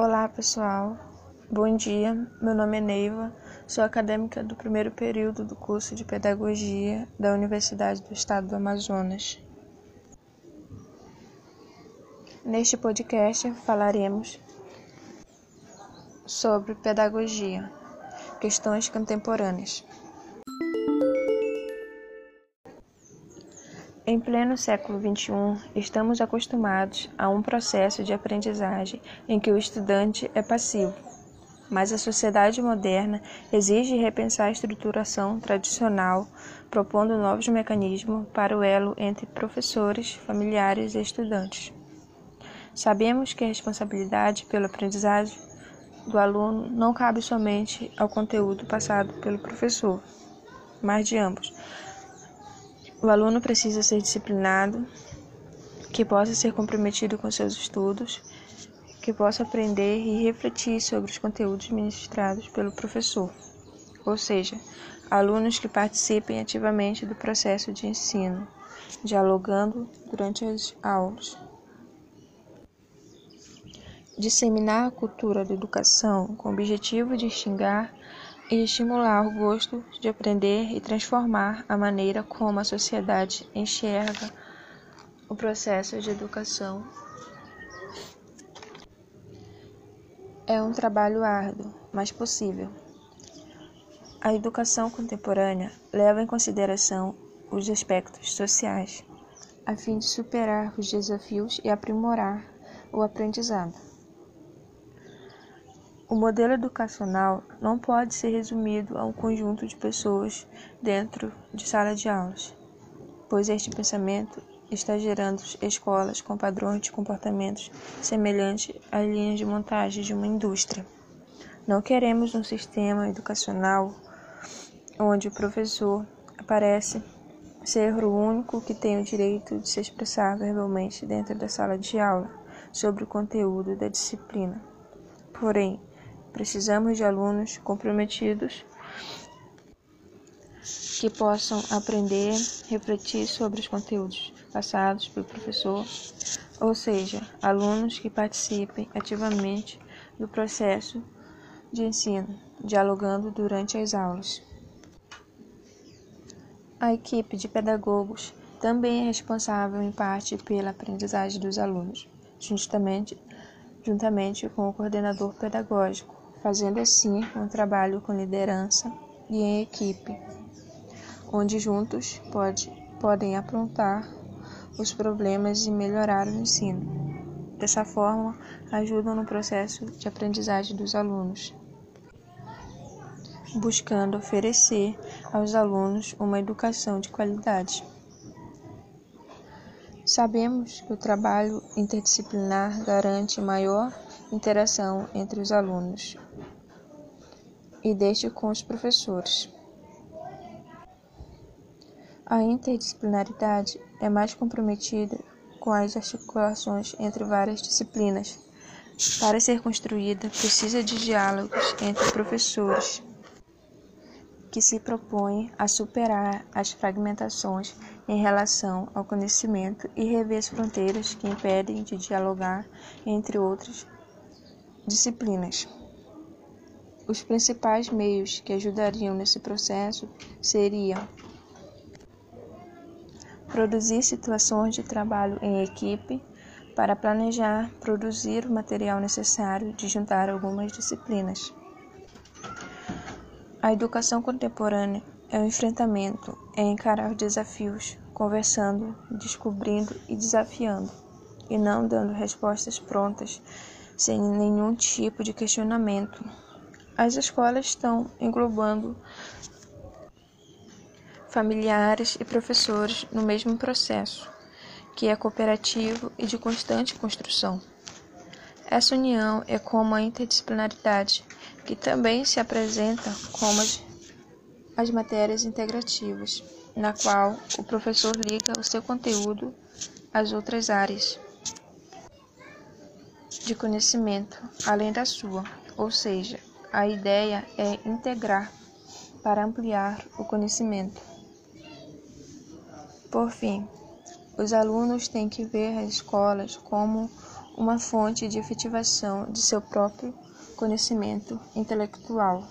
Olá, pessoal. Bom dia. Meu nome é Neiva. Sou acadêmica do primeiro período do curso de Pedagogia da Universidade do Estado do Amazonas. Neste podcast falaremos sobre pedagogia, questões contemporâneas. Em pleno século XXI, estamos acostumados a um processo de aprendizagem em que o estudante é passivo. Mas a sociedade moderna exige repensar a estruturação tradicional, propondo novos mecanismos para o elo entre professores, familiares e estudantes. Sabemos que a responsabilidade pela aprendizagem do aluno não cabe somente ao conteúdo passado pelo professor, mas de ambos o aluno precisa ser disciplinado, que possa ser comprometido com seus estudos, que possa aprender e refletir sobre os conteúdos ministrados pelo professor, ou seja, alunos que participem ativamente do processo de ensino, dialogando durante as aulas. Disseminar a cultura da educação com o objetivo de instigar e estimular o gosto de aprender e transformar a maneira como a sociedade enxerga o processo de educação. É um trabalho árduo, mas possível. A educação contemporânea leva em consideração os aspectos sociais, a fim de superar os desafios e aprimorar o aprendizado. O modelo educacional não pode ser resumido a um conjunto de pessoas dentro de sala de aulas, pois este pensamento está gerando escolas com padrões de comportamentos semelhantes às linhas de montagem de uma indústria. Não queremos um sistema educacional onde o professor aparece ser o único que tem o direito de se expressar verbalmente dentro da sala de aula sobre o conteúdo da disciplina. Porém, Precisamos de alunos comprometidos que possam aprender, refletir sobre os conteúdos passados pelo professor, ou seja, alunos que participem ativamente do processo de ensino, dialogando durante as aulas. A equipe de pedagogos também é responsável em parte pela aprendizagem dos alunos, justamente juntamente com o coordenador pedagógico, fazendo assim um trabalho com liderança e em equipe, onde juntos pode, podem aprontar os problemas e melhorar o ensino. Dessa forma, ajudam no processo de aprendizagem dos alunos, buscando oferecer aos alunos uma educação de qualidade. Sabemos que o trabalho interdisciplinar garante maior interação entre os alunos e deste com os professores. A interdisciplinaridade é mais comprometida com as articulações entre várias disciplinas. Para ser construída, precisa de diálogos entre professores que se propõem a superar as fragmentações em relação ao conhecimento e rever as fronteiras que impedem de dialogar entre outras disciplinas. Os principais meios que ajudariam nesse processo seriam produzir situações de trabalho em equipe para planejar, produzir o material necessário de juntar algumas disciplinas. A educação contemporânea é um enfrentamento, é encarar os desafios, conversando, descobrindo e desafiando, e não dando respostas prontas sem nenhum tipo de questionamento. As escolas estão englobando familiares e professores no mesmo processo, que é cooperativo e de constante construção. Essa união é como a interdisciplinaridade, que também se apresenta como as, as matérias integrativas, na qual o professor liga o seu conteúdo às outras áreas de conhecimento além da sua, ou seja, a ideia é integrar para ampliar o conhecimento. Por fim, os alunos têm que ver as escolas como uma fonte de efetivação de seu próprio conhecimento intelectual.